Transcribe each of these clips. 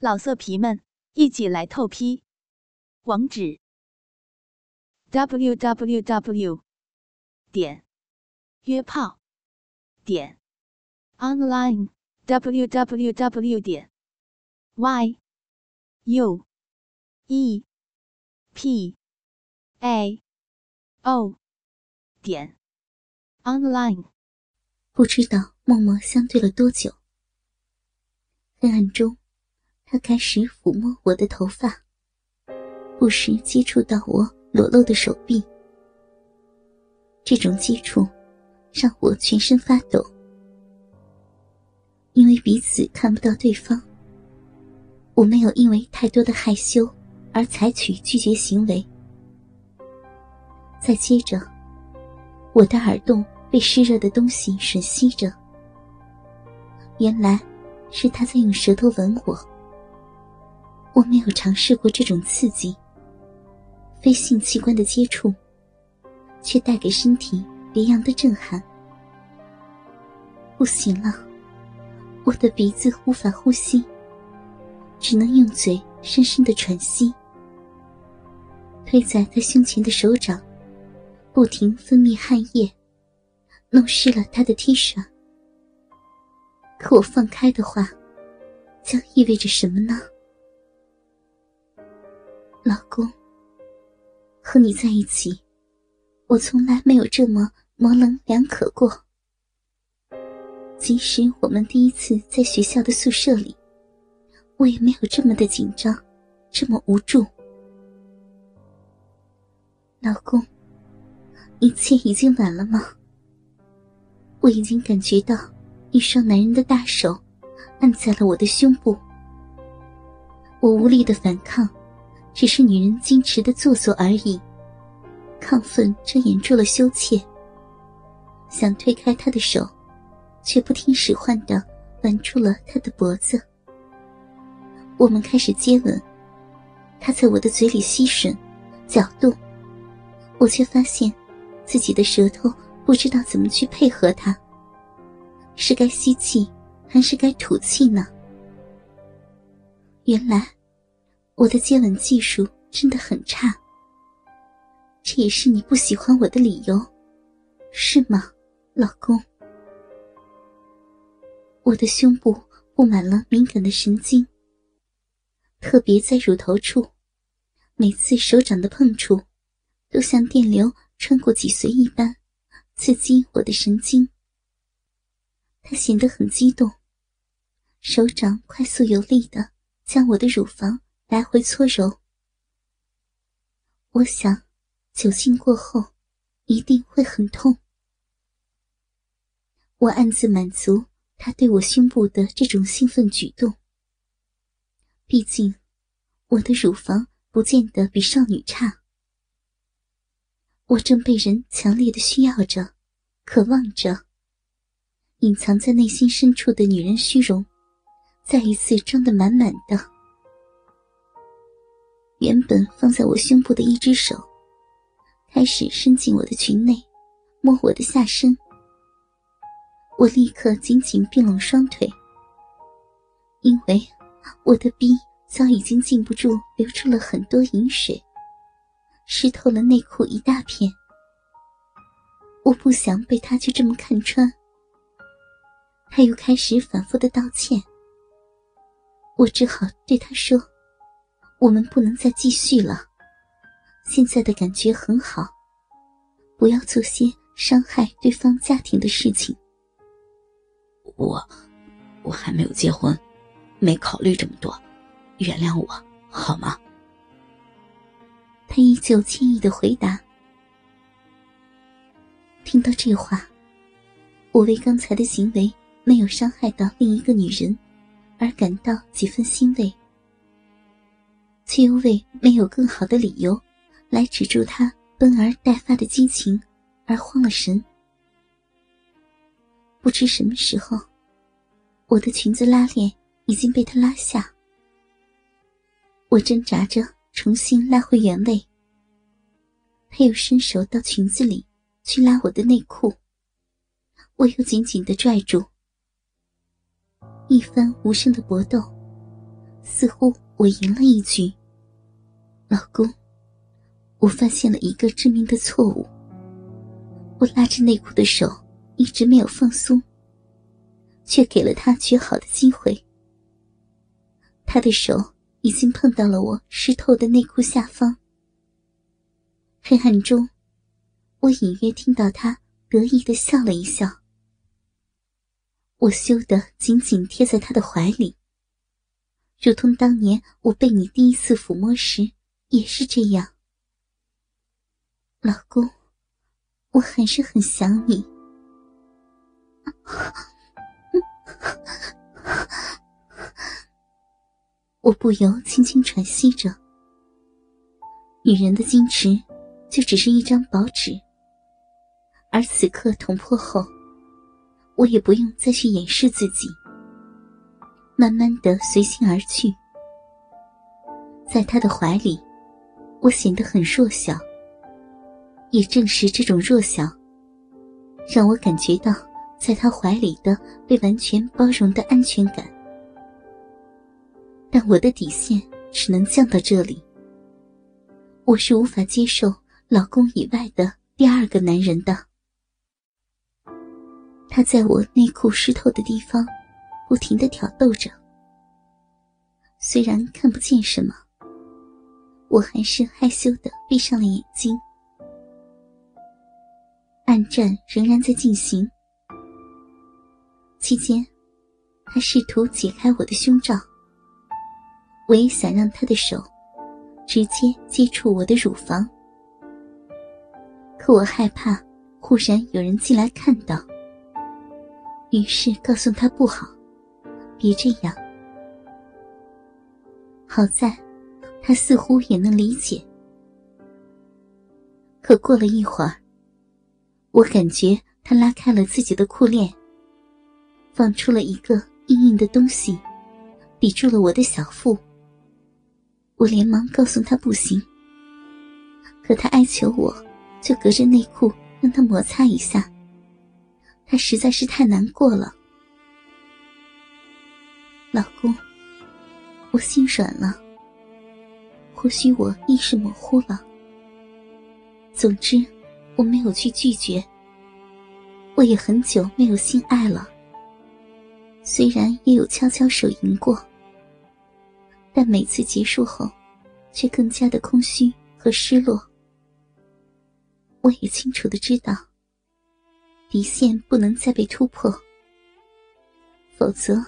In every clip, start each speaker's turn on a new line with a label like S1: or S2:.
S1: 老色皮们，一起来透批！网址：w w w 点约炮点 online w w w 点 y u e p a o 点 online。
S2: 不知道默默相对了多久，黑暗中。他开始抚摸我的头发，不时接触到我裸露的手臂。这种接触让我全身发抖，因为彼此看不到对方，我没有因为太多的害羞而采取拒绝行为。再接着，我的耳洞被湿热的东西吮吸着，原来是他在用舌头吻我。我没有尝试过这种刺激，非性器官的接触，却带给身体别样的震撼。不行了，我的鼻子无法呼吸，只能用嘴深深的喘息。推在他胸前的手掌，不停分泌汗液，弄湿了他的 T 恤。可我放开的话，将意味着什么呢？老公，和你在一起，我从来没有这么模棱两可过。即使我们第一次在学校的宿舍里，我也没有这么的紧张，这么无助。老公，一切已经晚了吗？我已经感觉到一双男人的大手按在了我的胸部，我无力的反抗。只是女人矜持的做作而已，亢奋遮掩住了羞怯。想推开他的手，却不听使唤的挽住了他的脖子。我们开始接吻，他在我的嘴里吸吮、搅动，我却发现自己的舌头不知道怎么去配合他，是该吸气还是该吐气呢？原来。我的接吻技术真的很差，这也是你不喜欢我的理由，是吗，老公？我的胸部布满了敏感的神经，特别在乳头处，每次手掌的碰触，都像电流穿过脊髓一般，刺激我的神经。他显得很激动，手掌快速有力的将我的乳房。来回搓揉，我想，酒精过后一定会很痛。我暗自满足他对我胸部的这种兴奋举动。毕竟，我的乳房不见得比少女差。我正被人强烈的需要着，渴望着。隐藏在内心深处的女人虚荣，再一次装得满满的。原本放在我胸部的一只手，开始伸进我的裙内，摸我的下身。我立刻紧紧并拢双腿，因为我的逼早已经禁不住流出了很多饮水，湿透了内裤一大片。我不想被他就这么看穿。他又开始反复的道歉，我只好对他说。我们不能再继续了，现在的感觉很好，不要做些伤害对方家庭的事情。
S3: 我，我还没有结婚，没考虑这么多，原谅我好吗？
S2: 他依旧轻易的回答。听到这话，我为刚才的行为没有伤害到另一个女人而感到几分欣慰。却又为没有更好的理由来止住他奔而待发的激情而慌了神。不知什么时候，我的裙子拉链已经被他拉下，我挣扎着重新拉回原位。他又伸手到裙子里去拉我的内裤，我又紧紧的拽住。一番无声的搏斗。似乎我赢了一局。老公，我发现了一个致命的错误。我拉着内裤的手一直没有放松，却给了他绝好的机会。他的手已经碰到了我湿透的内裤下方。黑暗中，我隐约听到他得意的笑了一笑。我羞得紧紧贴在他的怀里，如同当年我被你第一次抚摸时也是这样。老公，我还是很想你。我不由轻轻喘息着。女人的矜持，就只是一张薄纸，而此刻捅破后。我也不用再去掩饰自己，慢慢的随心而去。在他的怀里，我显得很弱小。也正是这种弱小，让我感觉到在他怀里的被完全包容的安全感。但我的底线只能降到这里。我是无法接受老公以外的第二个男人的。他在我内裤湿透的地方，不停的挑逗着。虽然看不见什么，我还是害羞的闭上了眼睛。暗战仍然在进行，期间，他试图解开我的胸罩。我也想让他的手，直接接触我的乳房，可我害怕，忽然有人进来看到。于是告诉他不好，别这样。好在，他似乎也能理解。可过了一会儿，我感觉他拉开了自己的裤链，放出了一个硬硬的东西，抵住了我的小腹。我连忙告诉他不行，可他哀求我，就隔着内裤让他摩擦一下。他实在是太难过了，老公，我心软了。或许我意识模糊了。总之，我没有去拒绝。我也很久没有性爱了，虽然也有悄悄手淫过，但每次结束后，却更加的空虚和失落。我也清楚的知道。底线不能再被突破，否则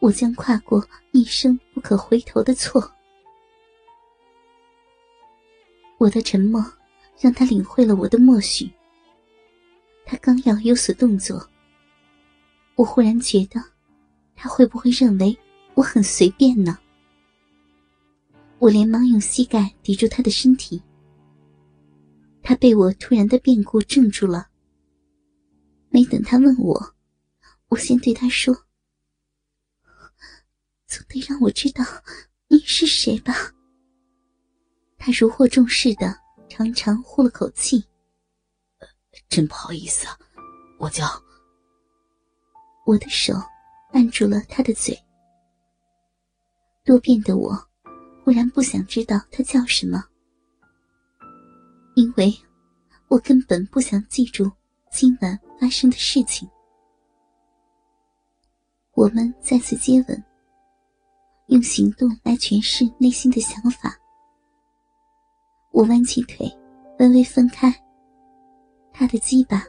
S2: 我将跨过一生不可回头的错。我的沉默让他领会了我的默许。他刚要有所动作，我忽然觉得，他会不会认为我很随便呢？我连忙用膝盖抵住他的身体。他被我突然的变故怔住了。没等他问我，我先对他说：“总得让我知道你是谁吧。”他如获重视的长长呼了口气：“
S3: 真不好意思啊，我叫……”
S2: 我的手按住了他的嘴。多变的我，忽然不想知道他叫什么，因为我根本不想记住。今晚发生的事情，我们再次接吻，用行动来诠释内心的想法。我弯起腿，微微分开，他的鸡巴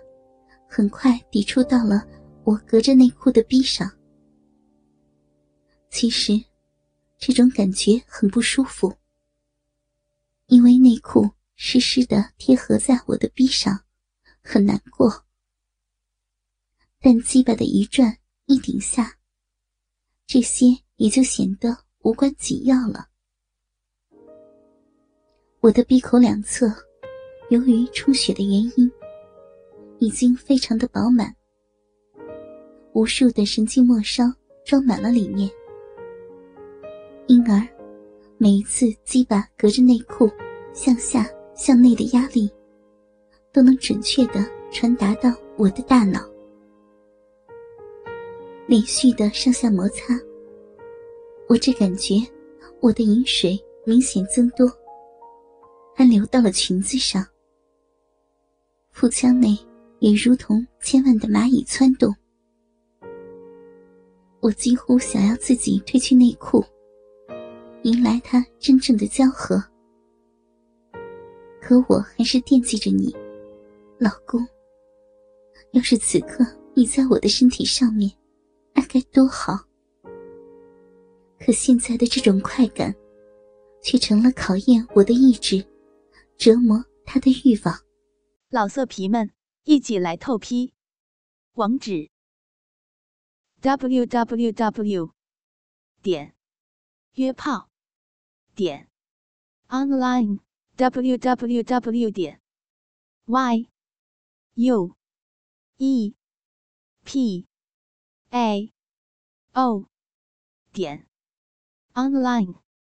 S2: 很快抵触到了我隔着内裤的逼上。其实，这种感觉很不舒服，因为内裤湿湿的贴合在我的逼上。很难过，但鸡巴的一转一顶下，这些也就显得无关紧要了。我的闭口两侧，由于充血的原因，已经非常的饱满，无数的神经末梢装满了里面，因而每一次鸡巴隔着内裤向下向内的压力。都能准确的传达到我的大脑。连续的上下摩擦，我只感觉我的饮水明显增多，还流到了裙子上，腹腔内也如同千万的蚂蚁窜动。我几乎想要自己褪去内裤，迎来他真正的交合。可我还是惦记着你，老公。要是此刻你在我的身体上面，那该多好。可现在的这种快感，却成了考验我的意志，折磨他的欲望。
S1: 老色皮们，一起来透批！网址：w w w. 点约炮点 online w w w. 点 y u e p a o 点 online。